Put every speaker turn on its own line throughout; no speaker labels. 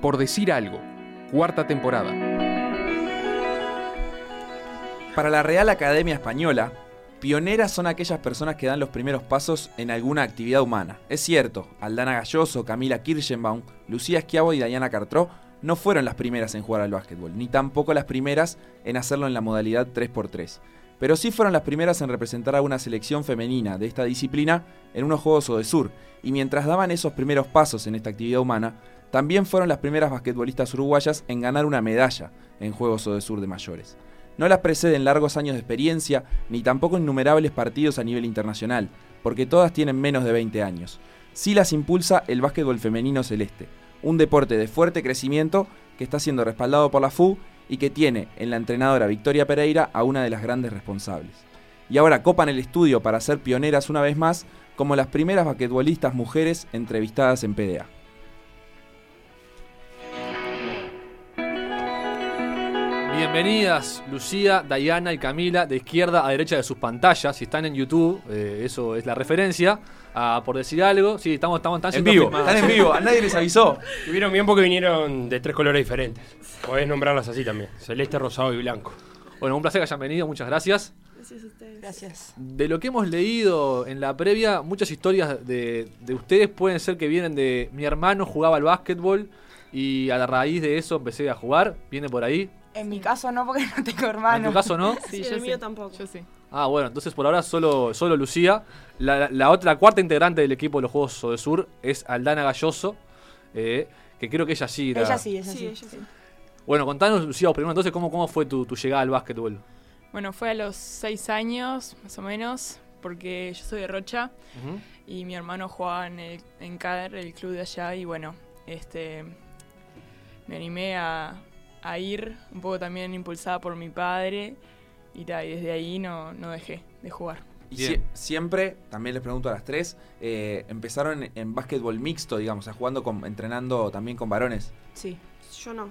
Por decir algo, cuarta temporada.
Para la Real Academia Española, pioneras son aquellas personas que dan los primeros pasos en alguna actividad humana. Es cierto, Aldana Galloso, Camila Kirchenbaum, Lucía Esquiavo y Diana Cartró no fueron las primeras en jugar al básquetbol, ni tampoco las primeras en hacerlo en la modalidad 3x3. Pero sí fueron las primeras en representar a una selección femenina de esta disciplina en unos Juegos Sur. y mientras daban esos primeros pasos en esta actividad humana, también fueron las primeras basquetbolistas uruguayas en ganar una medalla en Juegos Sur de mayores. No las preceden largos años de experiencia, ni tampoco innumerables partidos a nivel internacional, porque todas tienen menos de 20 años. Sí las impulsa el básquetbol femenino celeste, un deporte de fuerte crecimiento que está siendo respaldado por la FU y que tiene en la entrenadora Victoria Pereira a una de las grandes responsables. Y ahora copan el estudio para ser pioneras una vez más como las primeras basquetbolistas mujeres entrevistadas en PDA.
Bienvenidas Lucía, Dayana y Camila de izquierda a derecha de sus pantallas. Si están en YouTube, eh, eso es la referencia. Ah, por decir algo, sí, estamos, estamos,
en vivo. Están en vivo, a nadie les avisó.
Vivieron bien porque vinieron de tres colores diferentes. Podés nombrarlas así también: celeste, rosado y blanco.
Bueno, un placer que hayan venido, muchas gracias.
Gracias a ustedes. Gracias.
De lo que hemos leído en la previa, muchas historias de, de ustedes pueden ser que vienen de mi hermano jugaba al básquetbol y a la raíz de eso empecé a jugar. ¿Viene por ahí?
En mi caso no, porque no tengo hermano.
¿En tu caso no?
sí, yo el mío tampoco.
Yo sí.
Ah, bueno, entonces por ahora solo, solo Lucía. La, otra, cuarta integrante del equipo de los Juegos de Sur es Aldana Galloso, eh, que creo que ella sí.
Ella sí, ella sí. sí.
Bueno, contanos, Lucía, primero entonces, ¿cómo, cómo fue tu, llegada al básquetbol?
Bueno, fue a los seis años, más o menos, porque yo soy de Rocha y mi hermano jugaba en, el, en Cader, el club de allá, y bueno, este me animé a, a ir, un poco también impulsada por mi padre, y, desde ahí no, no dejé de jugar.
Y siempre, también les pregunto a las tres, eh, empezaron en, básquetbol mixto, digamos, jugando con, entrenando también con varones.
Sí, yo no.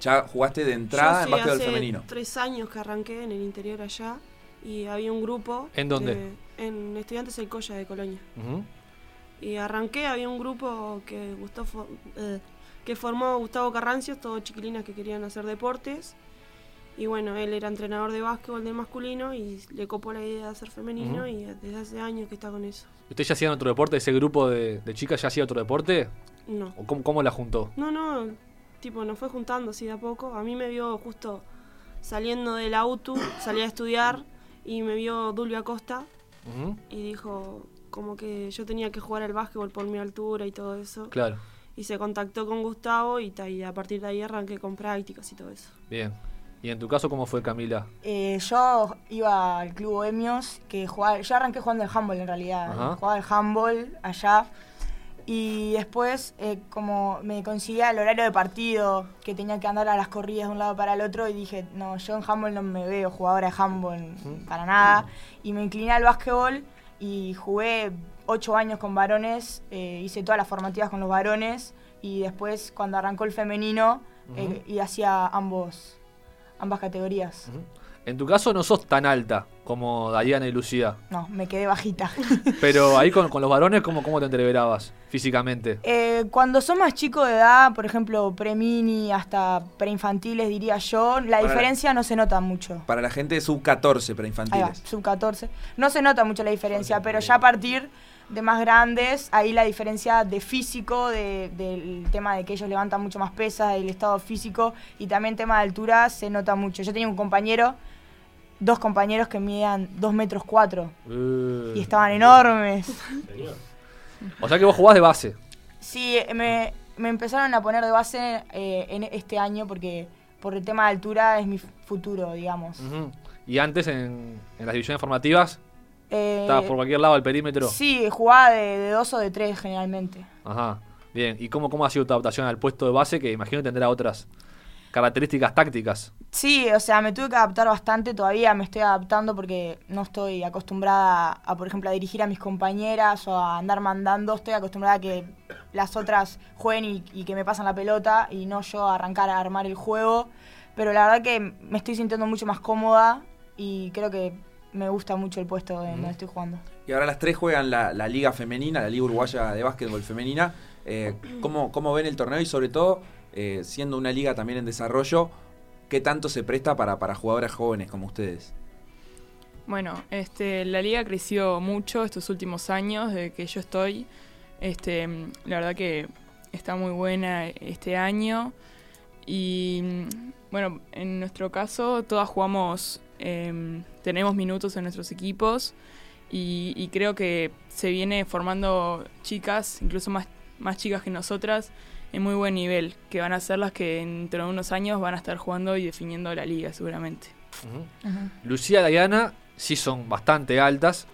¿Ya jugaste de entrada en básquetbol
hace
femenino?
Tres años que arranqué en el interior allá y había un grupo.
¿En dónde?
en Estudiantes del Colla de Colonia. Y arranqué, había un grupo que gustó, eh, que formó Gustavo Carrancios, todos chiquilinas que querían hacer deportes. Y bueno, él era entrenador de básquetbol de masculino y le copó la idea de hacer femenino y desde hace años que está con eso.
¿Usted ya hacía otro deporte? ¿Ese grupo de, chicas ya hacía otro deporte?
No.
¿O cómo, la juntó?
No, no, tipo, nos fue juntando así de a poco. A mí me vio justo saliendo del auto, salí a estudiar y me vio Dulvia Costa y dijo como que yo tenía que jugar al básquetbol por mi altura y todo eso.
Claro
y se contactó con Gustavo y, a partir de ahí arranqué con prácticas y todo eso.
Bien. ¿Y en tu caso cómo fue Camila?
Eh, yo iba al club Bohemios, que jugaba, yo arranqué jugando el handball en realidad, jugaba el handball allá y después eh, como me conseguía el horario de partido, que tenía que andar a las corridas de un lado para el otro y dije, no, yo en handball no me veo jugadora de handball para nada y me incliné al básquetbol y jugué ocho años con varones, eh, hice todas las formativas con los varones y después cuando arrancó el femenino eh, y hacía ambos, ambas categorías.
En tu caso no sos tan alta como Diana y Lucía.
No, me quedé bajita.
Pero ahí con, los varones, ¿cómo, cómo te entreverabas físicamente?
Eh, cuando son más chicos de edad, por ejemplo, pre-mini hasta preinfantiles, diría yo, la diferencia no se nota mucho.
Para la gente sub-14 preinfantiles.
Sub-14. No se nota mucho la diferencia, pero ya a partir de más grandes, ahí la diferencia de físico, del tema de que ellos levantan mucho más pesas, el estado físico y también tema de altura se nota mucho. Yo tenía un compañero, dos compañeros que medían 2 metros 4 uh. y estaban enormes.
O sea que vos jugás de base.
Sí, me, empezaron a poner de base eh, en este año porque por el tema de altura es mi futuro, digamos.
¿Y antes en, en las divisiones formativas
eh,
¿Estabas por cualquier lado del perímetro?
Sí, jugaba de, dos o de tres generalmente.
Ajá, bien. ¿Y cómo, cómo ha sido tu adaptación al puesto de base que imagino tendrá otras características tácticas?
Sí, o sea, me tuve que adaptar bastante, todavía me estoy adaptando porque no estoy acostumbrada a, por ejemplo, a dirigir a mis compañeras o a andar mandando, estoy acostumbrada a que las otras jueguen y, y que me pasan la pelota y no yo a arrancar a armar el juego, pero la verdad que me estoy sintiendo mucho más cómoda y creo que me gusta mucho el puesto en donde estoy jugando.
Y ahora las tres juegan la, Liga Femenina, la Liga Uruguaya de Básquetbol Femenina. Eh, ¿cómo, ven el torneo y sobre todo eh, siendo una liga también en desarrollo, ¿qué tanto se presta para, para jugadoras jóvenes como ustedes?
Bueno, este, la liga creció mucho estos últimos años, desde que yo estoy. Este, la verdad que está muy buena este año. Y bueno, en nuestro caso, todas jugamos, em, tenemos minutos en nuestros equipos. Y, creo que se viene formando chicas, incluso más, más chicas que nosotras, en muy buen nivel, que van a ser las que dentro de unos años van a estar jugando y definiendo la liga seguramente.
Lucía Diana sí son bastante altas.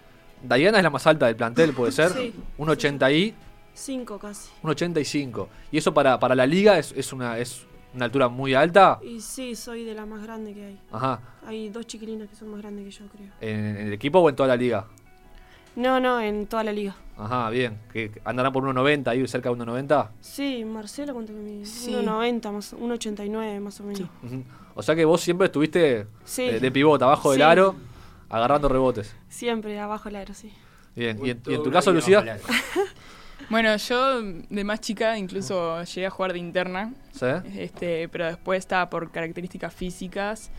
Diana es la más alta del plantel, puede ser.
Sí.
Un 80 y.
5 casi.
Un 85. ¿Y eso para, para la liga es, es, una, es una altura muy alta?
Y sí, soy de la más grande que hay.
Ajá.
Hay dos chiquilinas que son más grandes que yo, creo.
¿En, en el equipo o en toda la liga?
No, no, en toda la liga.
Ajá, bien. ¿Que andarán por 1,90 ahí cerca de 1,90?
Sí, Marcela, ¿cuánto que mide?
Sí.
1,90, más, 1,89 más o menos.
O sea que vos siempre estuviste
Sí.
eh, de pivot, abajo del aro, agarrando rebotes.
Siempre abajo el aro, sí.
Bien. ¿Y en, y en tu caso, Lucía?
Bueno, yo de más chica incluso llegué a jugar de interna,
¿Sí?
este, pero después estaba por características físicas,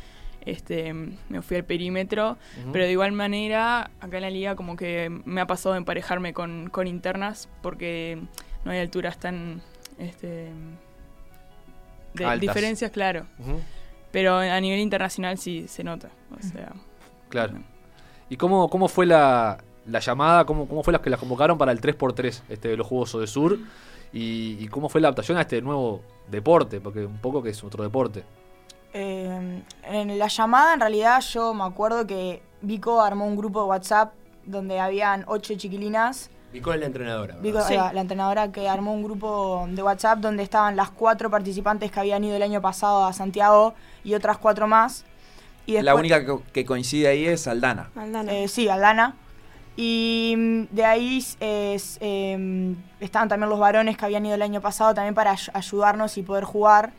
este, me fui al perímetro, pero de igual manera acá en la liga como que me ha pasado de emparejarme con, con internas porque no hay alturas tan este, de
Altas.
diferencias, claro, pero a nivel internacional sí se nota, o sea,
Claro. ¿Y cómo, cómo fue la, la llamada? ¿Cómo, ¿Cómo fue las que las convocaron para el 3x3 este, de los Juegos de Sur? Y, y cómo fue la adaptación a este nuevo deporte? Porque un poco que es otro deporte.
Eh, en la llamada, en realidad, yo me acuerdo que Vico armó un grupo de WhatsApp donde habían ocho chiquilinas.
Vico es la entrenadora.
Vico,
Sí.
la, la entrenadora que armó un grupo de WhatsApp donde estaban las cuatro participantes que habían ido el año pasado a Santiago y otras cuatro más. Y
La única que, que coincide ahí es Aldana.
Aldana.
Eh, sí, Aldana. Y mm, de ahí es, eh, estaban también los varones que habían ido el año pasado también para ay- ayudarnos y poder jugar.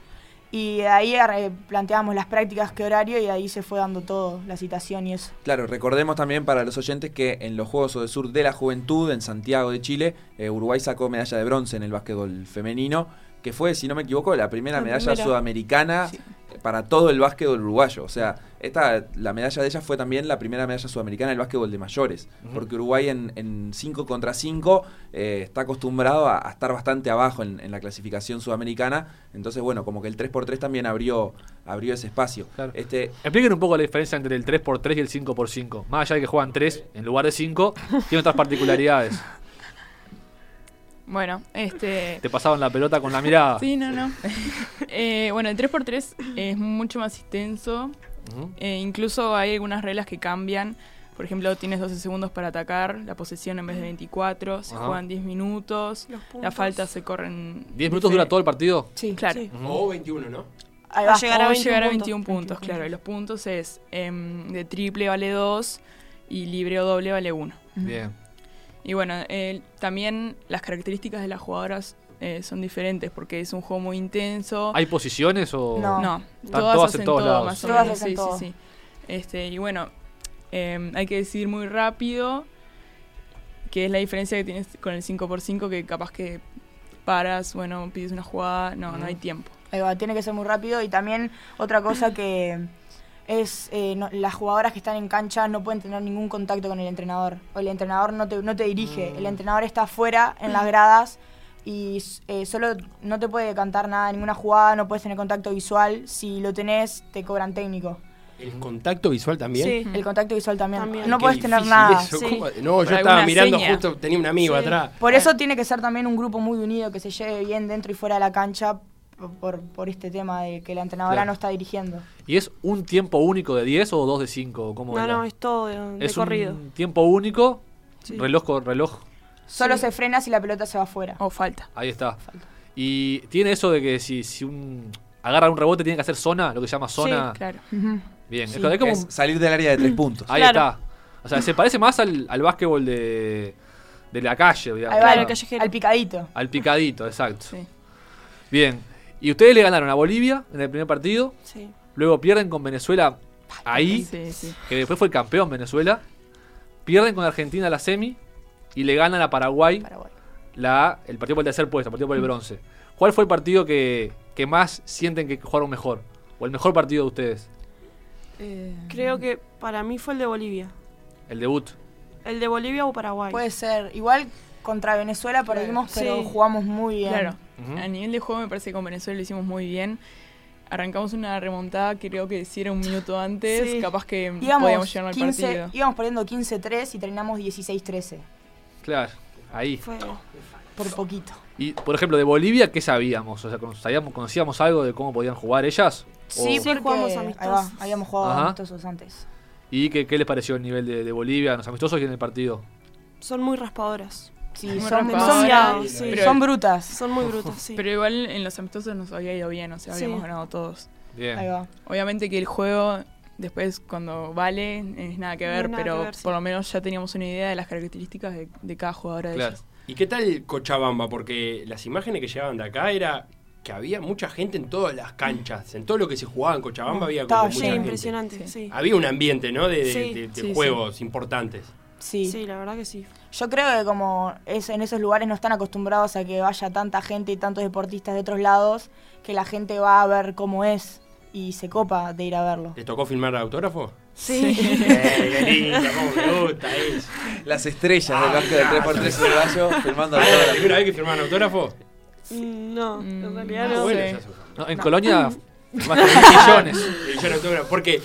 Y de ahí eh, planteamos las prácticas, qué horario, y de ahí se fue dando todo, la citación y eso.
Claro, recordemos también para los oyentes que en los Juegos del Sur de la Juventud en Santiago de Chile, eh, Uruguay sacó medalla de bronce en el básquetbol femenino, que fue, si no me equivoco, la primera
La
medalla
primera.
sudamericana
Sí.
Eh, para todo el básquetbol uruguayo. O sea, esta, la medalla de ella fue también la primera medalla sudamericana del básquetbol de mayores, porque Uruguay en 5 contra 5 está acostumbrado a, a estar bastante abajo en, en la clasificación sudamericana. Entonces, bueno, como que el 3x3 también abrió, abrió ese espacio.
Claro.
Este,
Expliquen un poco la diferencia entre el 3x3 y el 5x5. Más allá de que juegan 3 en lugar de 5, tiene otras particularidades.
Bueno, este...
Te pasaban la pelota con la mirada.
Sí, no, no. Eh, bueno, el 3x3 es mucho más extenso.
Ujú.
Eh, incluso hay algunas reglas que cambian. Por ejemplo, tienes 12 segundos para atacar, la posesión en vez de 24, se
Ajá.
juegan 10 minutos,
Los puntos.
las faltas se corren...
¿10 minutos dura todo el partido?
Sí,
Claro.
Sí.
O 21, ¿no?
Ahí
Va
va.
a llegar a
o
21
llegar a
puntos.
21 puntos, claro. Y los puntos es em, de triple vale 2 y libre o doble vale 1.
Bien.
Y bueno, eh, también las características de las jugadoras eh, son diferentes porque es un juego muy intenso.
¿Hay posiciones o...?
No.
No,
Están
todas,
todas en
hacen
todos
todo
lados.
más o
Todas
menos.
hacen
Sí,
todo.
sí, sí. Este, y bueno, eh, hay que decidir muy rápido que es la diferencia que tienes con el 5x5 que capaz que paras, bueno, pides una jugada, no, no hay tiempo.
Ahí va, tiene que ser muy rápido. Y también otra cosa que es, eh, no- las jugadoras que están en cancha no pueden tener ningún contacto con el entrenador. O el entrenador no te, no te dirige.
Mm.
El entrenador está afuera, en las gradas, y eh, solo no te puede cantar nada, ninguna jugada, no puedes tener contacto visual. Si lo tenés, te cobran técnico.
¿El contacto visual también?
Sí.
El contacto visual también.
También.
No puedes tener nada.
sí.
No, yo estaba mirando
seña.
justo, tenía un amigo
Sí.
atrás.
Por eso tiene que ser también un grupo muy unido, que se lleve bien dentro y fuera de la cancha por, por, este tema de que la entrenadora
Claro.
no está dirigiendo.
¿Y es un tiempo único de 10 o dos de 5? ¿Cómo
No,
era?
no, es todo de, de
Es
corrido.
un tiempo único,
Sí.
reloj con reloj.
Solo
Sí.
se frena si la pelota se va afuera.
O falta.
Ahí está. Y tiene eso de que si, si un agarra un rebote tiene que hacer zona, lo que se llama zona.
Claro.
Ujú.
Bien,
Sí.
es, como
es salir del área de tres puntos.
ahí
Claro.
está. O sea, se parece más al, al básquetbol de, de la calle, digamos.
Ahí va,
Claro,
al- picadito.
Al picadito, exacto.
Sí.
Bien. Y ustedes le ganaron a Bolivia en el primer partido,
Sí.
luego pierden con Venezuela ahí,
Sí, sí.
que después fue el campeón Venezuela, pierden con Argentina la semi y le ganan a Paraguay
Paraguay.
la, el partido por el tercer puesto, el partido por el bronce. ¿Cuál fue el partido que, que más sienten que jugaron mejor? ¿O el mejor partido de ustedes?
Eh,
Creo que para mí fue el de Bolivia.
El debut.
El de Bolivia o Paraguay.
Puede ser. Igual contra Venezuela perdimos, pero
Sí.
jugamos muy bien.
Claro, A nivel de juego me parece que con Venezuela lo hicimos muy bien. Arrancamos una remontada, creo que si era un minuto antes,
Sí.
capaz que
Íbamos,
podíamos llegar al
15,
partido.
íbamos perdiendo 15-3 y terminamos 16-13.
Claro, ahí.
Fue-
Por poquito.
Y, por ejemplo, de Bolivia, ¿qué sabíamos? O sea, ¿con- sabíamos- ¿conocíamos algo de cómo podían jugar ellas?
Sí,
O-
Sí,
porque
jugamos amistosos.
va, habíamos jugado
Ajá.
amistosos antes.
¿Y qué, qué les pareció el nivel de, de Bolivia, los amistosos y en el partido?
Son muy raspadoras.
Sí, son, son-
Demasiado,
y-
sí.
pero-
son brutas.
Son muy brutas, sí.
Pero igual en los amistosos nos había ido bien, o sea,
Sí.
habíamos ganado todos.
Bien.
Ahí va.
Obviamente que el juego, después cuando vale, es nada que
No es
ver,
nada
pero
que ver, sí.
por lo menos ya teníamos una idea de las características de, de cada jugadora de
Claro.
ellas.
¿Y qué tal Cochabamba? Porque las imágenes que llegaban de acá era que había mucha gente en todas las canchas, en todo lo que se jugaba en Cochabamba había como
Estaba
mucha gente.
impresionante,
Sí.
sí.
Había un ambiente, ¿no? De, de-
Sí.
de- de
Sí, sí.
juegos importantes.
Sí.
Sí, la verdad que sí.
Yo creo que como es, en esos lugares no están acostumbrados a que vaya tanta gente y tantos deportistas de otros lados, que la gente va a ver cómo es y se copa de ir a verlo.
¿Les tocó filmar autógrafo?
Sí.
Eh, qué lindo, cómo me gusta eso.
Las estrellas del
Ah,
básquet del
claro.
3x3 uruguayo filmando
¿Ah, ¿La
autógrafos.
primera vez que firmaron autógrafo?
No, en
Mm,
realidad
no
no.
bueno,
sé.
No, en Colonia, más de mil millones.
Autógrafo. Porque,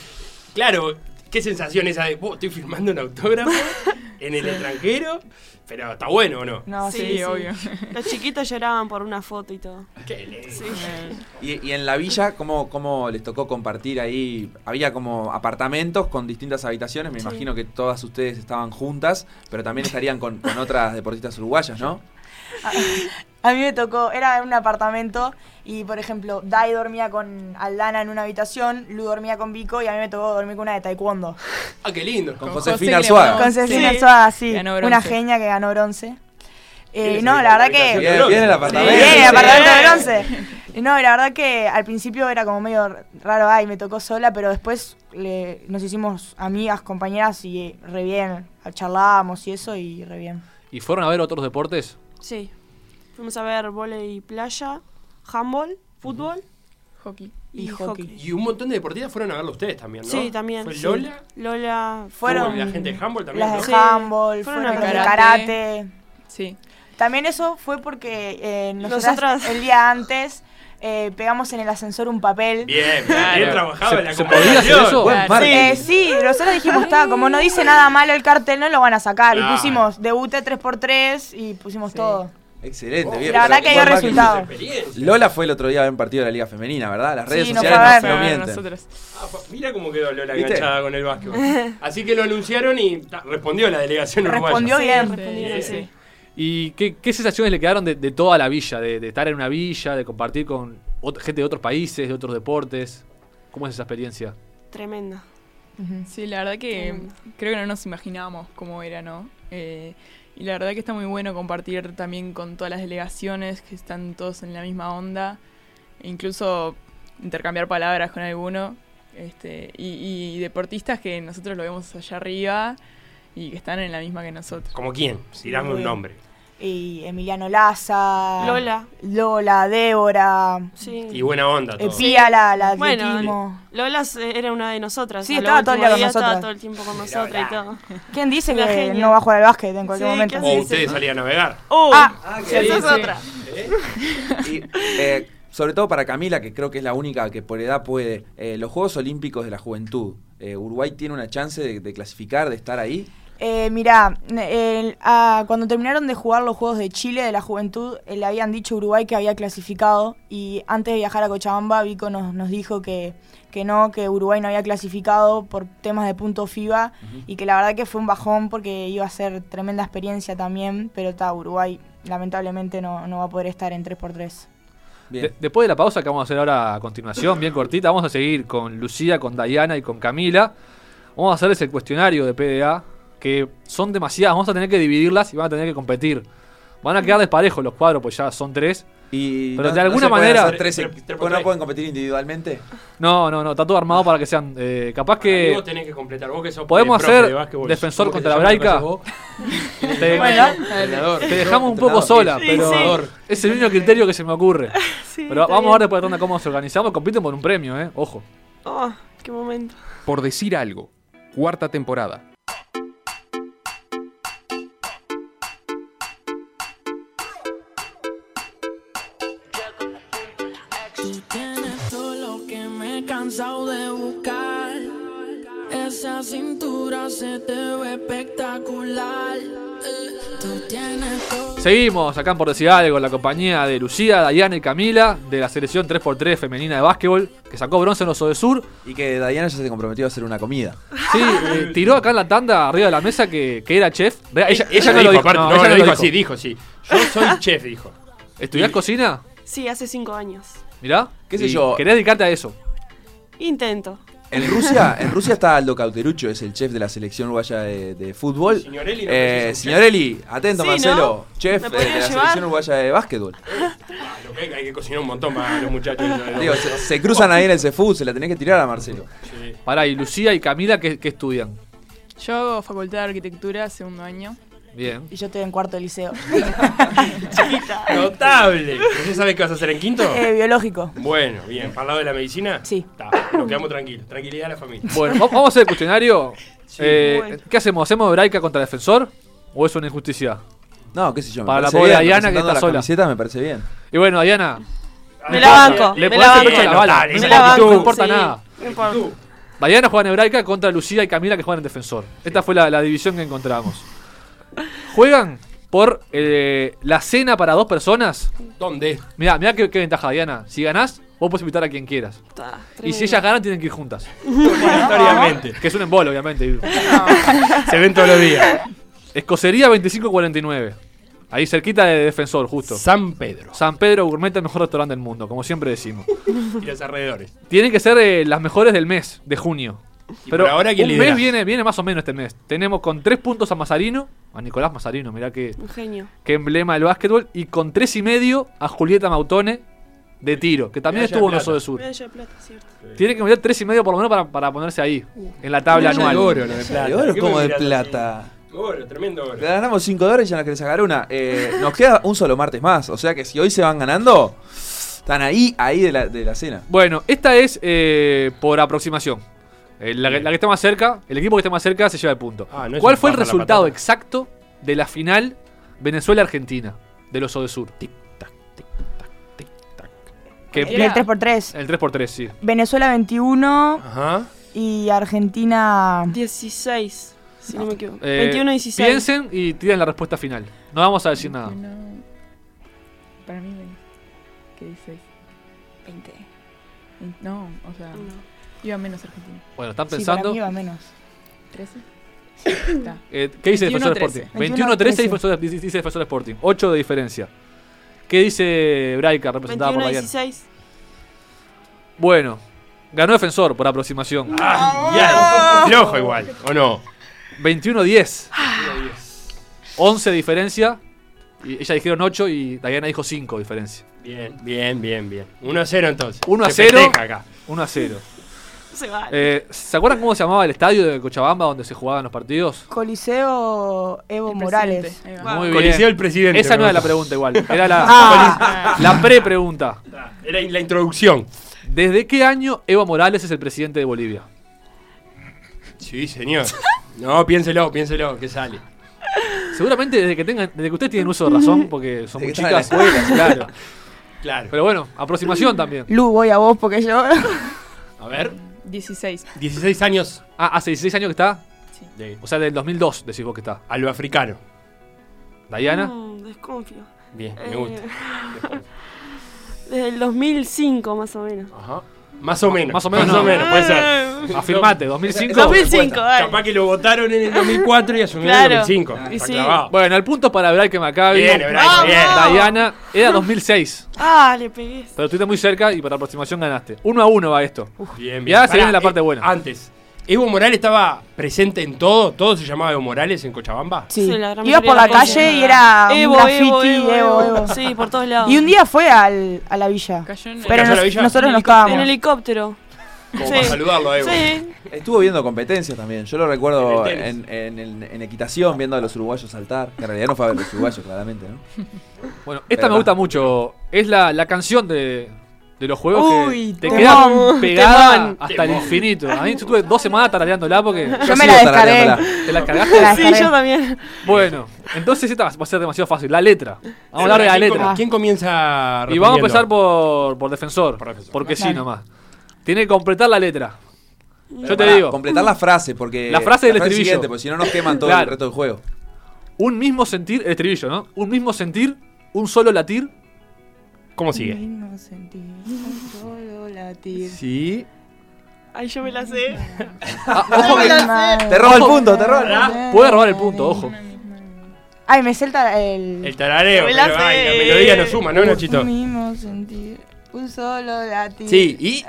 claro, qué sensación esa de, "Oh, estoy firmando un autógrafo en el extranjero, pero está bueno o no.
No,
Sí,
sí, sí.
obvio.
Los chiquitos lloraban por una foto y todo.
Qué lindo.
Y, y en la villa, ¿cómo, ¿cómo les tocó compartir ahí? Había como apartamentos con distintas habitaciones. Me
Sí.
imagino que todas ustedes estaban juntas, pero también estarían con, con otras deportistas uruguayas, ¿no?
A mí me tocó, era un apartamento y por ejemplo, Dai dormía con Aldana en una habitación, Lu dormía con Vico y a mí me tocó dormir con una de taekwondo.
Ah, qué lindo.
Con
Con
Josefina Arzuaga.
Con
Sí.
Arzuaga, sí,
Ganó
una genia que ganó bronce. Eh, no, la verdad que...
Bien, bien el
Sí,
apartamento.
el
Sí.
apartamento de bronce. No, la verdad que al principio era como medio raro, ay, me tocó sola, pero después le- nos hicimos amigas, compañeras y re bien. Charlábamos y eso y re bien.
¿Y fueron a ver otros deportes?
Sí. Fuimos a ver volei playa, handball, fútbol
Hockey.
y,
Y
hockey.
hockey.
Y un montón de deportistas fueron a verlo ustedes también, ¿no?
Sí, también.
¿Fue
sí.
Lola?
Lola.
Fueron
la gente de handball también,
las
¿no?
de
Sí.
handball,
Fueron
fueron
a
karate.
karate.
Sí.
También eso fue porque eh, nosotras
Nosotras-
el día antes eh, pegamos en el ascensor un papel.
Bien,
Claro.
bien trabajado
¿Se-
en la
se podía hacer
comunicación.
eso?
Buen
Claro.
marketing.
Eh, sí, nosotros dijimos, está, como no dice nada malo el cartel, no lo van a sacar.
Claro.
Y pusimos debute 3x3 y pusimos
Sí.
todo.
Excelente,
Oh,
bien.
la verdad que dio resultado.
Lola fue el otro día a ver un partido de la Liga Femenina, ¿verdad? Las redes
Sí, nos
sociales no,
ver.
no mienten.
nosotros.
Ah, mira cómo quedó Lola
¿Viste?
enganchada con el básquetbol. Así que lo anunciaron y ta, respondió la delegación uruguaya.
Respondió
Sí,
bien.
respondieron,
Sí,
sí.
sí.
¿Y qué, qué sensaciones le quedaron de, de toda la villa? De, de estar en una villa, de compartir con gente de otros países, de otros deportes. ¿Cómo es esa experiencia?
Tremenda.
Sí, la verdad que
Tremendo.
creo que no nos imaginábamos cómo era, ¿no? Eh, y la verdad que está muy bueno compartir también con todas las delegaciones que están todos en la misma onda. E incluso intercambiar palabras con alguno. Este, y, y deportistas que nosotros lo vemos allá arriba y que están en la misma que nosotros.
¿Como quién? Tirame un
muy
nombre.
Y Emiliano Laza.
Lola.
Lola, Débora.
Sí.
Y buena onda todo.
eh, Pía, la, la
Bueno,
atletismo.
Lola era una de nosotras.
Sí, estaba todo el día
Estaba todo tiempo con nosotras y todo.
¿Quién dice que
genia.
no va a jugar al básquet en cualquier
Sí,
momento?
¿qué
O ustedes
sí.
salían a navegar.
¡Oh!
Ah,
esa es otra.
Y, eh, sobre todo para Camila, que creo que es la única que por edad puede. eh, los Juegos Olímpicos de la Juventud. eh, ¿Uruguay tiene una chance de, de clasificar, de estar ahí?
Eh, mirá, el- ah, cuando terminaron de jugar los Juegos de Chile de la Juventud, eh, le habían dicho a Uruguay que había clasificado y antes de viajar a Cochabamba, Vico nos, nos dijo que, que no, que Uruguay no había clasificado por temas de punto FIBA y que la verdad que fue un bajón porque iba a ser tremenda experiencia también, pero está, Uruguay lamentablemente no, no va a poder estar en 3x3.
Bien.
De- después de la pausa que vamos a hacer ahora a continuación, bien cortita, vamos a seguir con Lucía, con Dayana y con Camila. Vamos a hacerles el cuestionario de PDA, que son demasiadas, vamos a tener que dividirlas y van a tener que competir. Van a quedar desparejos los cuadros, pues ya son tres.
Y
Pero
no-
de
no
alguna manera-
hacer tres- ¿Pues no pueden competir individualmente?
No, no, no, está todo armado para que sean. eh, capaz que.
Vos tenés que completar. Vos que sos
Podemos hacer
de
defensor
¿cómo que
contra la Braica. Te, dejamos un poco sola,
Sí,
pero
sí.
es el único criterio que se me ocurre.
Sí,
Pero vamos a ver después de ronda cómo nos organizamos. Compiten por un premio, ¿eh? Ojo.
Oh, qué momento.
Por decir algo. Cuarta temporada.
Cansado de buscar. Esa cintura se te ve espectacular. Eh, Tú tienes todo.
Seguimos acá en por decir algo, en la compañía de Lucía, Dayana y Camila, de la selección 3x3 femenina de básquetbol, que sacó bronce en los Sur.
Y que Diana ya se comprometió a hacer una comida.
Sí, eh, tiró acá en la tanda arriba de la mesa que, que era chef. Ella, ella
Ella,
no
dijo,
lo dijo,
aparte,
no,
no,
ella
lo
no
dijo así, dijo sí. Yo soy chef, dijo.
¿Estudiás
Y-
cocina?
Sí, hace cinco años.
Mirá.
¿Qué sé yo?
¿Querés dedicarte a eso?
Intento.
En Rusia, en Rusia está Aldo Cauterucho, es el chef de la selección uruguaya de, de fútbol.
Signorelli no
Eh, signorelli, atento
Sí,
Marcelo,
¿no?
chef
¿Me
eh, de la
llevar?
selección uruguaya de básquetbol.
Lo que hay, hay que cocinar un montón para los muchachos.
Digo, se, se cruzan ahí en el CFU, se la tenés que tirar a Marcelo.
Sí.
Pará, y Lucía y Camila, ¿qué, qué estudian?
Yo hago facultad de arquitectura, segundo año.
Bien.
Y yo estoy en cuarto de liceo.
Notable. ¿Ya sabes qué vas a hacer en quinto?
Eh, biológico.
Bueno, bien. ¿Para el lado de la medicina?
Sí.
Está, nos quedamos tranquilos. Tranquilidad a la familia.
Bueno, va- vamos a hacer el cuestionario. Eh,
Bueno.
¿Qué hacemos? ¿Hacemos Hebraica contra defensor? ¿O es una injusticia?
No, qué sé yo.
Para la pobre
bien,
Diana, que está
las
sola.
me parece bien.
Y bueno, Diana,
Me la banco.
le
me la
la
banco.
bala. No
Me
esa
la
importa,
banco.
no importa
sí,
nada.
No importa.
Diana juega en Hebraica contra Lucía y Camila que juegan en defensor. Esta fue la, la división que encontramos. Juegan por eh, la cena para dos personas.
¿Dónde?
Mirá, mirá qué, qué ventaja, Diana. Si ganás, vos podés invitar a quien quieras.
Está
Y si ellas ganan, tienen que ir juntas.
Obligatoriamente.
Que es un embolo, obviamente.
Se ven todos los días.
Escocería 2549. Ahí cerquita de defensor, justo.
San Pedro.
San Pedro Gourmet, el mejor restaurante del mundo, como siempre decimos.
Y los alrededores.
Tienen que ser eh, las mejores del mes, de junio. Pero
ahora, ¿quién
un
lidera?
mes viene, viene más o menos este mes. Tenemos con tres puntos a Mazarino, a Nicolás Mazarino, mirá qué,
Un genio.
qué emblema del básquetbol. Y con tres y medio a Julieta Mautone de tiro, que también
Medalla
estuvo en
plata.
de Sur.
Medalla de plata, cierto.
Tiene que meter tres y medio por lo menos para, para ponerse ahí, en la tabla
Medalla de
anual.
oro, no de plata.
¿De oro
¿Qué
como de plata?
Oro, tremendo oro.
Le ganamos 5 dólares y ya nos querés sacar una. Eh, nos queda un solo martes más. O sea que si hoy se van ganando, están ahí, ahí de la, de la cena.
Bueno, esta es eh, por aproximación. Eh, la, que- la que esté más cerca, el equipo que esté más cerca se lleva el punto.
Ah, no
¿Cuál fue el resultado exacto de la final Venezuela-Argentina de los Sur? Que
Y el 3x3.
el 3x3, sí.
Venezuela 21
Ajá.
y Argentina
16, si no, me equivoco.
Eh,
21 y 16.
Piensen y tiren la respuesta final. No vamos a decir nada.
No, para mí. ¿qué dices?
20.
No, o sea,
No.
Iba menos Argentina.
Bueno, están
Sí, para
pensando.
mí iba menos.
¿13? Está.
Eh, ¿Qué dice
21-13.
Defensor Sporting? 21-13 Defensor, dice Defensor Sporting. 8 de diferencia. ¿Qué dice Braica, representada
21
por Diana?
16.
Bueno, ganó Defensor por aproximación.
Ah, ya. Flojo igual, ¿o no?
21-10. 11 de diferencia. Y ella dijeron 8 y Diana dijo 5 de diferencia.
Bien, bien, bien, bien. 1 a 0 entonces.
1 a
Se
0.
festeja acá.
1 a 0.
Se vale.
Eh, ¿Se acuerdan cómo se llamaba el estadio de Cochabamba donde se jugaban los partidos?
Coliseo Evo
El
Morales.
Muy bien.
Coliseo del presidente.
Esa no era la pregunta igual. Era la,
Ah.
la pre-pregunta.
Era la introducción.
¿Desde qué año Evo Morales es el presidente de Bolivia?
Sí, señor. No, piénselo, piénselo, que sale.
Seguramente desde que tengan, desde que ustedes tienen uso de razón, porque son muy chicas.
la
claro.
Claro.
Pero bueno, aproximación también.
Lu, voy a vos porque yo.
A ver,
16.
16 años
Ah, hace 16 años que está.
de
O sea, del 2002 decís vos que está.
a lo africano.
Diana.
Mm, desconfío.
Bien, me
Eh,
gusta.
Desde el 2005 más o menos.
Ajá. Más o menos.
Más o menos
Más
no.
o menos, puede ser.
Afirmate, 2005.
2005, dale.
Capaz que lo votaron en el 2004 y asumió
Claro.
en el 2005.
Y
Está
sí.
clavado.
Bueno, el punto para Hebraica Maccabi.
Bien, Hebraica, bien.
Diana era 2006.
Ah, le pegué.
Pero estuviste muy cerca y para aproximación ganaste. 1 a 1 va esto.
Bien, bien.
Ya se
Pará,
viene la parte
eh,
buena.
Antes, Evo Morales estaba presente en todo, todo se llamaba Evo Morales en Cochabamba.
Sí.
Sí, la gran
Ibas por la
de las
calle
cosas.
y era un
Evo,
graffiti,
Evo, Evo,
Evo,
Evo.
Evo.
Sí, por todos lados.
Y un día fue al, a la villa.
Cayó en el-
Pero
¿Cayó a la
nos-
villa?
nosotros
En
no estábamos.
En helicóptero.
Como
Sí.
para saludarlo a Evo.
Sí.
Estuvo viendo competencias también. Yo lo recuerdo
En el
en, en- en- en equitación, viendo a los uruguayos saltar. Que en realidad no fue a ver a los uruguayos, claramente, ¿no?
Bueno, esta me gusta mucho. Es la, la canción de, de los juegos
Uy,
que te
temón.
queda pegada
Temón.
hasta el infinito. A mí yo estuve dos semanas tarareándola porque
Yo me
sigo
la descargué.
te la cargaste.
La
Sí, yo también.
Bueno, entonces esta va a ser demasiado fácil. La letra. Vamos a hablar de la
¿Quién
letra.
¿Quién comienza
Y vamos a empezar por, por defensor.
Por defensor.
Porque sí nomás. Tiene que completar la letra. Yo te digo,
Completar la frase, porque.
La frase del estribillo.
siguiente, porque si no nos queman todo
Claro.
el resto del juego.
un mismo sentir, el estribillo, ¿no? Un mismo sentir, un solo latir.
¿Cómo sigue?
Mismo sentir, un solo latir.
Sí.
Ay, yo me la sé.
Ah, ojo que
Te roba el punto, te roba.
puede robar el punto, ojo.
Ay, me salta el.
El tarareo,
Me la
pero ay, la
sé.
melodía no suma, ¿no, Nachito?
Un mismo sentir, un solo latir.
Sí, y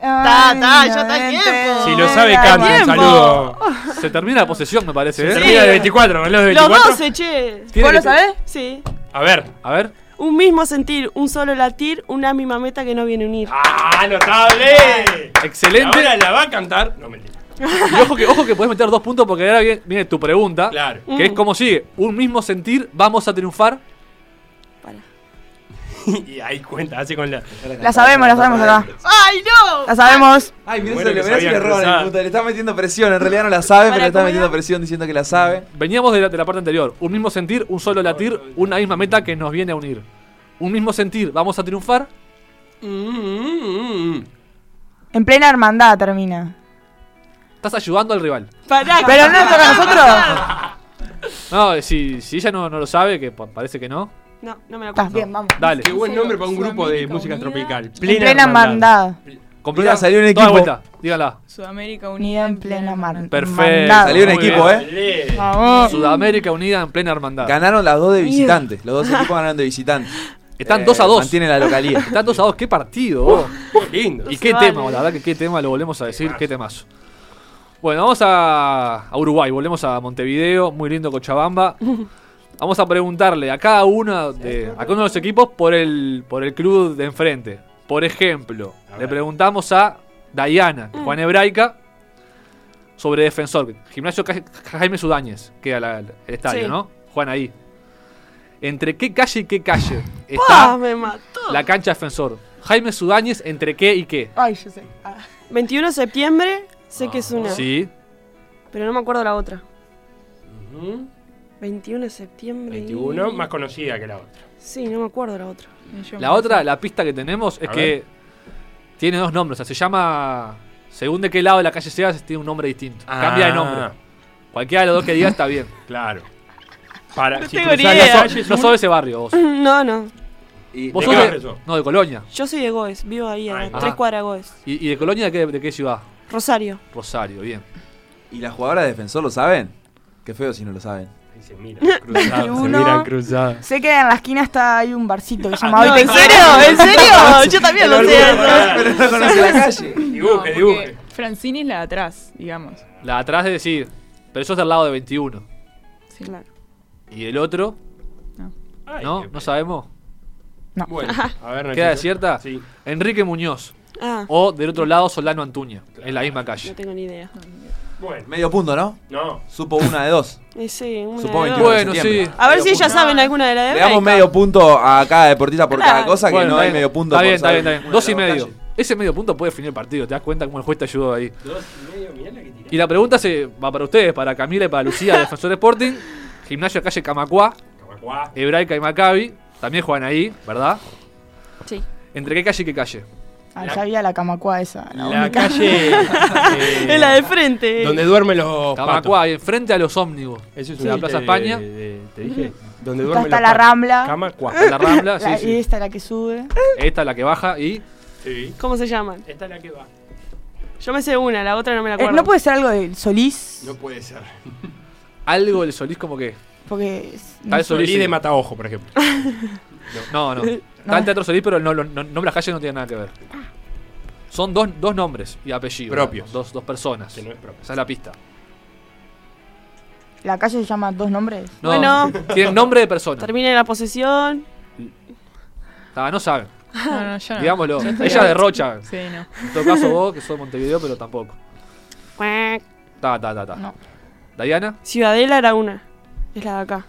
Ta, ta, ya está el tiempo.
si lo sabe, canta. Un saludo.
Se termina la posesión, me parece. ¿eh?
Termina de 24, reloj de
Los
24.
12, che.
¿Vos lo sabés?
Sí.
A ver.
A ver.
Un mismo sentir, un solo latir, una misma meta que no viene a unir.
¡Ah, notable!
Excelente.
Ahora la va a cantar. No, mentira.
Y ojo que, ojo que puedes meter dos puntos porque ahora viene, viene tu pregunta.
Claro.
Que es como sigue. Un mismo sentir, vamos a triunfar.
y ahí cuenta, hace con la.
La sabemos, la sabemos acá.
¡Ay, no!
La sabemos.
Ay, mirá
Bueno,
mirá si
cruzar.
punto. Le está metiendo presión. En realidad no la sabe, pero
Para
le está metiendo presión diciendo que la sabe.
Veníamos de la, de la parte anterior. Un mismo sentir, un solo latir, una misma meta que nos viene a unir. Un mismo sentir, vamos a triunfar.
Mm, mm, mm.
En plena hermandad termina.
Estás ayudando al rival.
Pará.
Pero no nos toca a nosotros.
No, si, si ella no, no lo sabe, que pa- parece que no.
No, no me lo
Está
acuerdo.
bien, vamos.
Dale.
Qué buen nombre para un grupo de
Sudamérica
música
unida.
tropical.
En plena
hermandad.
hermandad.
Completa.
Salió un
Toda
equipo.
vuelta, dígala.
Sudamérica
Unida en plena mar-
Perfecto.
hermandad.
Salió un
Muy
equipo,
bien.
¿eh?
Vamos.
Sudamérica unida en plena hermandad.
Ganaron las dos de visitantes. Los dos equipos ganaron de visitantes.
Están
Eh,
2 a 2.
Mantienen la localía.
Están 2 a 2. Qué partido. oh.
Qué lindo.
Y qué
vale.
tema, la verdad que qué tema, lo volvemos a decir, qué temazo. Bueno, vamos a, a Uruguay, volvemos a Montevideo, muy lindo Cochabamba. Vamos a preguntarle a cada uno de, a cada uno de los equipos por el, por el club de enfrente. Por ejemplo, le preguntamos a Dayana, Juan Hebraica, sobre defensor. Gimnasio Jaime Sudáñez, queda la- el estadio,
Sí.
¿no? Juan ahí. ¿Entre qué calle y qué calle está
Me mató.
la cancha defensor? Jaime Sudáñez, ¿entre qué y qué?
Ay, yo sé. Ah.
21 de septiembre, sé que es una.
Sí.
Pero no me acuerdo la otra.
Ujú.
21 de septiembre. y-
21, más conocida que la otra.
Sí, no me acuerdo la otra.
La otra, la pista que tenemos es
A
que tiene dos nombres. O sea, se llama. Según de qué lado de la calle seas, tiene un nombre distinto. Cambia de nombre.
Ah,
Cualquiera de los dos que diga está bien.
Claro. Para,
No
si
tengo ni idea.
No
un-
sos de ese barrio vos.
No, no.
Y
Vos
¿De
sos? No, de Colonia.
Yo soy de Goes, vivo ahí a tres cuadras de Goes.
¿Y, y de Colonia de qué, de qué ciudad?
Rosario.
Rosario, bien.
¿Y las jugadoras de defensor lo saben? Qué feo si no lo saben.
Y se miran cruzadas. se
21.
miran cruzadas.
Sé que en la esquina está hay un barcito que se llama
Ah, No, ¿En serio? ¿En serio? Yo también lo sé.
Pero no conoce la calle.
Dibuje, dibuje.
Francini es la de atrás, digamos.
La de atrás es decir. Pero eso es del lado de 21.
Sí.
Claro.
¿Y el otro?
Ay,
¿No? ¿No sabemos?
Bueno, a ver.
¿Queda desierta?
Sí.
Enrique Muñoz.
Ah,
O del otro lado, Solano Antuña. En la misma
no
calle.
tengo ni idea.
Bueno,
Medio punto, ¿no?
no.
Supo una de dos.
Eh, sí, una de dos.
Bueno, sí.
A ver si ellas
punto.
saben alguna de la de
Le damos medio punto a cada deportista por cada cosa, que
Bueno,
no hay
bien.
medio punto
Está
por
bien, está bien, está bien. Dos y
las
medio. Ese medio punto puede definir el partido. ¿Te das cuenta cómo el juez te ayudó ahí?
Dos y medio, mirá la que tirás.
Y la pregunta se va para ustedes, para Camila y para Lucía, Defensor Sporting. Gimnasio Calle Camacuá,
Camacuá.
Hebraica y Maccabi. También juegan ahí, ¿verdad?
Sí.
¿Entre qué calle y qué calle?
Ah, ya había la camacua esa. La,
La calle. eh,
Es la de frente.
Donde duermen los patos.
Camacuá, ahí enfrente a los ómnibus.
Eso es
En la
un
Plaza España.
de- de- Te dije. Donde
Acá
duermen
está
los
la
patos.
Rambla.
Camacuá.
En la Rambla, sí,
La-
sí.
Y esta la que sube.
Esta es la que baja y.
Sí.
¿Cómo se llaman?
Esta es la que va.
Yo me sé una, la otra no me la
Eh,
acuerdo.
¿No puede ser algo de Solís?
No puede ser.
Algo del Solís como que.
Porque. es-
Está el Solís.
Solís de
sí.
Mataojo, por ejemplo.
No, no. Está el Teatro Solís, pero no, no, no, nombre de las calles no tiene nada que ver. Son dos, dos nombres y apellidos.
Propios.
Dos, dos personas.
Que no es propio.
Esa es la pista.
La calle se llama Dos Nombres.
No,
Bueno.
Tienen nombre de persona.
Termine la posesión.
Ah, no saben.
No, no, yo no.
Digámoslo.
Yo estoy
Ella
out.
de Rocha.
Sí, no.
En todo caso vos, que sos de Montevideo, pero tampoco. Ta, ta, ta, ta.
No.
¿Diana?
Ciudadela era una. Es la de acá.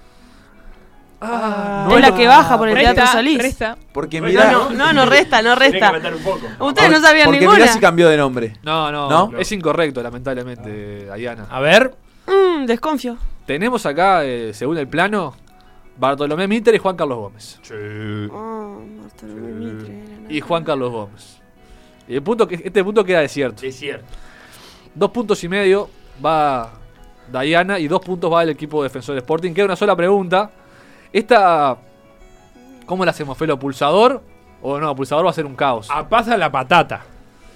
Ah,
es la que baja por el
Resta,
Teatro
resta.
Porque mirá,
No, no, no resta, no
que
resta.
aumentar un poco.
Ustedes no sabían
porque
ninguna.
mirá si cambió de nombre.
No, no,
¿No?
Es incorrecto, lamentablemente, Diana.
A ver.
Mm, desconfío.
Tenemos acá, eh, según el plano, Bartolomé Mitre y Juan Carlos Gómez.
Oh, Bartolomé Mitre nada.
Y Juan Carlos Gómez. Y el punto que, este punto queda desierto.
Es cierto.
Dos puntos y medio va Diana y dos puntos va el equipo Defensor Sporting. Queda una sola pregunta. Esta, ¿cómo la hacemos? ¿Felo pulsador? O no, pulsador va a ser un caos.
A pasa la patata.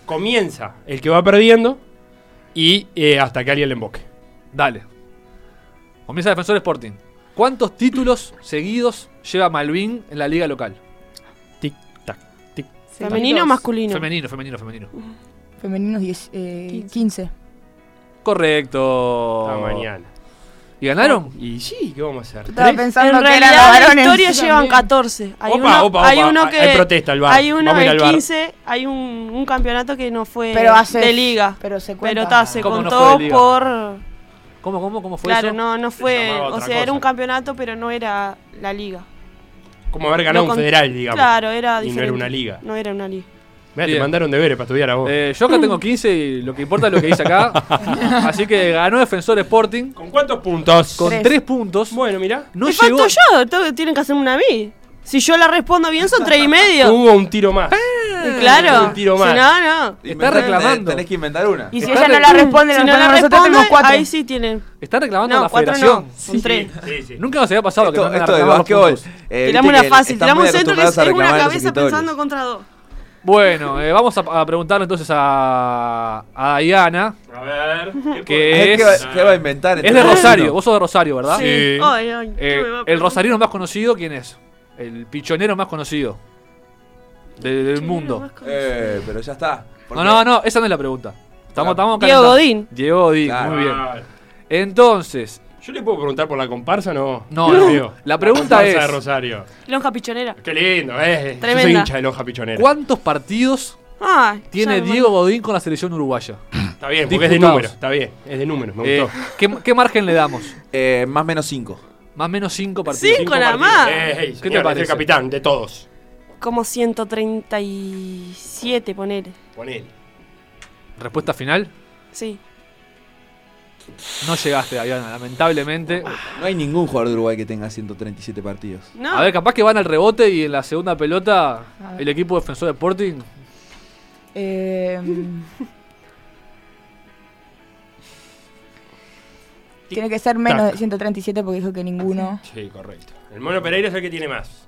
Comienza el que va perdiendo y eh, hasta que alguien le emboque.
Dale. Comienza Defensor Sporting. ¿Cuántos títulos seguidos lleva Malvin en la liga local?
Tic, tac, tic.
¿Femenino o masculino?
Femenino, femenino, femenino.
Femeninos 10, eh, 15.
Correcto.
Hasta mañana.
¿Y ganaron?
Y sí, ¿qué vamos a hacer?
Estaba
¿Tres?
pensando
En
que
realidad la
varones.
historia llevan
también.
14. Hay
Opa,
uno,
opa,
hay
opa.
uno
Hay-
que
hay protesta al VAR.
Hay uno del
al VAR.
15, hay un, un campeonato que no fue
Pero hace-
de liga.
pero se cuenta.
Pero está, se
¿Cómo no
contó por
¿Cómo, cómo, cómo fue
Claro,
eso?
no no fue, o sea, era un campeonato, pero no era la liga.
Como haber ganado
No
un federal, digamos.
Claro, era
Y no
diferente.
era una liga.
No era una liga.
Mirá, te mandaron deberes para estudiar a vos.
Eh, yo acá tengo 15 y lo que importa es lo que dice acá. Así que ganó Defensor Sporting
¿Con cuántos puntos?
con
Tres.
3 puntos.
Bueno, mirá.
No
Me
llegó.
falto yo, tienen que hacerme una a mí. Si yo la respondo bien, son tres y medio.
Hubo un tiro más.
claro.
un tiro
Si
más.
no, no.
Está reclamando.
Tenés que inventar una.
Y si
Está
ella no la responde,
Si no la responde,
cuatro.
ahí sí tienen.
Está reclamando a
No,
la
cuatro
federación.
no, tres.
Sí, sí.
Nunca nos había pasado que
Esto,
vengan a
esto de básquetbol.
puntos.
eh,
Tiramos una
que
fácil, tiramos un centro que es, una cabeza pensando contra dos.
Bueno, eh, vamos a, a preguntarle entonces a, a Diana,
A ver. ¿qué
que
¿Qué,
es,
va- qué va a inventar?
es de
entonces?
Rosario. Vos sos de Rosario, ¿verdad?
Sí.
Ay, ay, ¿qué
Eh,
me va a
el rosarino más conocido, ¿quién es? El pichonero más conocido de- del mundo.
Eh, pero ya está.
No, no, no, esa no es la pregunta. Estamos, estamos
Diego
calentando.
Godín.
Diego Godín,
Claro.
muy bien. Entonces,
Yo le puedo preguntar por la comparsa, no.
No, no.
mío.
La pregunta
comparsa
es-
de Rosario.
Lonja Pichonera.
Qué lindo, eh. Yo soy
Tremenda.
hincha de lonja pichonera.
¿cuántos partidos
Ah,
tiene Diego Godín con la selección uruguaya?
Está bien, porque es de
Disputados.
número. Está bien, es de número. Me
Eh,
gustó.
¿qué, qué margen le damos?
Eh, más o menos 5.
Más o menos 5 partidos.
Cinco nada más.
Eh, hey,
¿Qué te
es
parece?
el capitán de todos.
Como 137, ponele.
Ponele.
Respuesta final.
Sí.
No llegaste, Diana, lamentablemente.
No hay ningún jugador de Uruguay que tenga 137 partidos.
No.
A ver, capaz que van al rebote y en la segunda pelota el equipo defensor de Sporting.
Eh, tiene que ser menos
Tac.
de 137 porque dijo que ninguno.
Sí, correcto. El Mono Pereira es el que tiene más.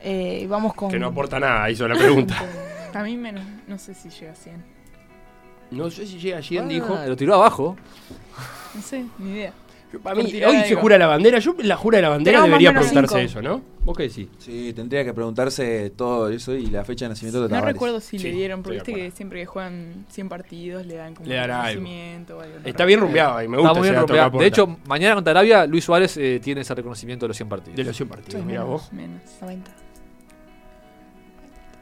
Eh, vamos con.
Que no aporta nada, hizo la pregunta.
A mí menos, no sé si llega a 100.
No sé si llega a 100,
Ah,
dijo.
Lo tiró abajo.
No sé, ni idea.
Yo, para mí, hoy se jura la bandera. Yo la jura de la bandera
Tenemos
debería preguntarse
cinco.
eso, ¿no? ¿Vos qué decís?
Sí, tendría que preguntarse todo eso y la fecha de nacimiento de
No
Tavares.
recuerdo si
Sí,
le dieron, porque viste que siempre que juegan 100 partidos le dan como
Le
un reconocimiento o algo. ¿no?
Está bien rumbeado y me gusta
Está muy bien rompeado. De hecho, mañana contra Arabia, Luis Suárez eh, tiene ese reconocimiento de los 100 partidos.
de los 100 partidos, mira
menos,
vos.
menos.
90.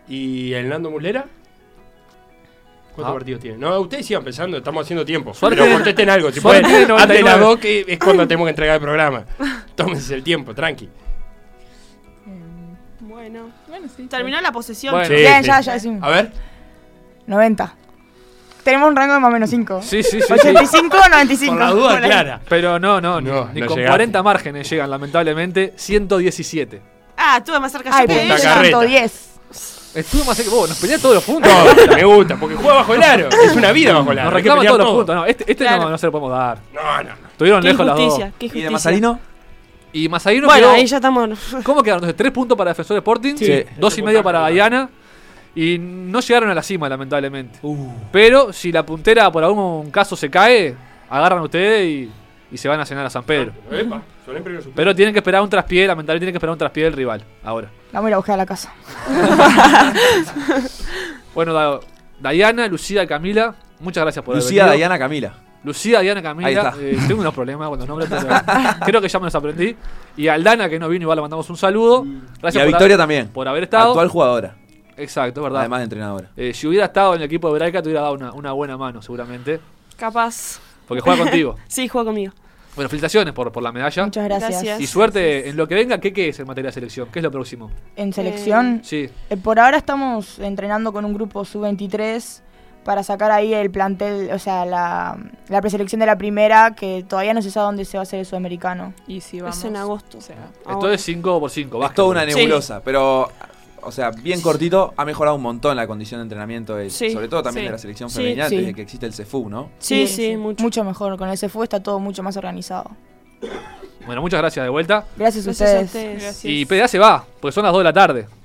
¿Y el Nando Mulera? ¿Cuántos
Ah.
partidos tiene? No, ustedes sigan pensando, estamos haciendo tiempo.
Suárez
Pero contesten algo, si pueden. Antes de las
99.
dos, que es cuando tenemos que entregar el programa. Tómense el tiempo, tranqui.
Em,
Bueno.
bueno, sí.
Terminó la posesión.
Bueno.
Sí,
Bien,
sí.
ya, ya decimos.
A ver.
90. Tenemos un rango de más o menos 5.
Sí, sí, sí. sí.
85 o 95.
Por la duda
Por
clara.
Pero no, no, ni-
No,
ni
no
con
llegaste.
40 márgenes llegan, lamentablemente. 117.
Ah, estuve más cerca
Ay,
yo que
punta
ella.
carreta.
110.
Estuve más cerca que vos, nos pelean todos los puntos.
No, me gusta, porque juega bajo el aro. Es una vida bajo el aro.
Nos reclaman todos los puntos. No, este, este
Claro.
no, no se lo podemos dar.
No, no, no.
Estuvieron
Qué
lejos las dos.
qué
¿Y de. Mazarino?
Y Mazarino
Bueno,
quedó-
ahí ya estamos.
¿Cómo quedaron? Entonces, tres puntos para Defensor Sporting,
Sí.
dos y medio para Diana. Y no llegaron a la cima, lamentablemente. Pero si la puntera por algún caso se cae, agarran ustedes y, y se van a cenar a San Pedro.
Epa, suplente.
Pero tienen que esperar un traspié, lamentablemente tienen que esperar un traspié del rival. Ahora.
Vamos a ir a buscar a la casa.
Bueno, Da- Dayana, Lucía, Camila, muchas gracias por haber
Lucía,
venido.
Dayana, Camila.
Lucía, Diana, Camila.
Ahí está.
eh, tengo unos problemas con los nombres, pero creo que ya me los aprendí. Y a Aldana, que no vino, igual le mandamos un saludo. Gracias
y a
por
Victoria
haber-
también.
Por haber estado.
Actual jugadora.
Exacto, verdad.
Además de entrenadora.
Eh, si hubiera estado en el equipo de Braica, te hubiera dado una, una buena mano, seguramente.
Capaz.
Porque juega contigo.
Sí, juega conmigo.
Bueno, felicitaciones por, por la medalla.
Muchas gracias.
Gracias.
Y suerte en lo que venga. ¿Qué, ¿Qué es en materia de selección? ¿Qué es lo próximo?
En selección,
Sí.
eh, por ahora estamos entrenando con un grupo sub-23 para sacar ahí el plantel, o sea, la, la preselección de la primera, que todavía no se sabe dónde se va a hacer el sudamericano.
Y si vamos.
Es en agosto.
o sea,
Esto
Ahora.
es 5 por 5
Es toda una nebulosa, pero, o sea, bien cortito, ha mejorado un montón la condición de entrenamiento, de-
Sí.
sobre todo también
Sí.
de la selección femenina,
Sí.
desde que existe el CEFU, ¿no?
Sí, sí, mucho.
Mucho mejor. Con el CFU está todo mucho más organizado.
Bueno, muchas gracias de vuelta.
Gracias, a
Gracias a
ustedes.
ustedes.
Gracias.
Y PDA se va, porque son las 2 de la tarde.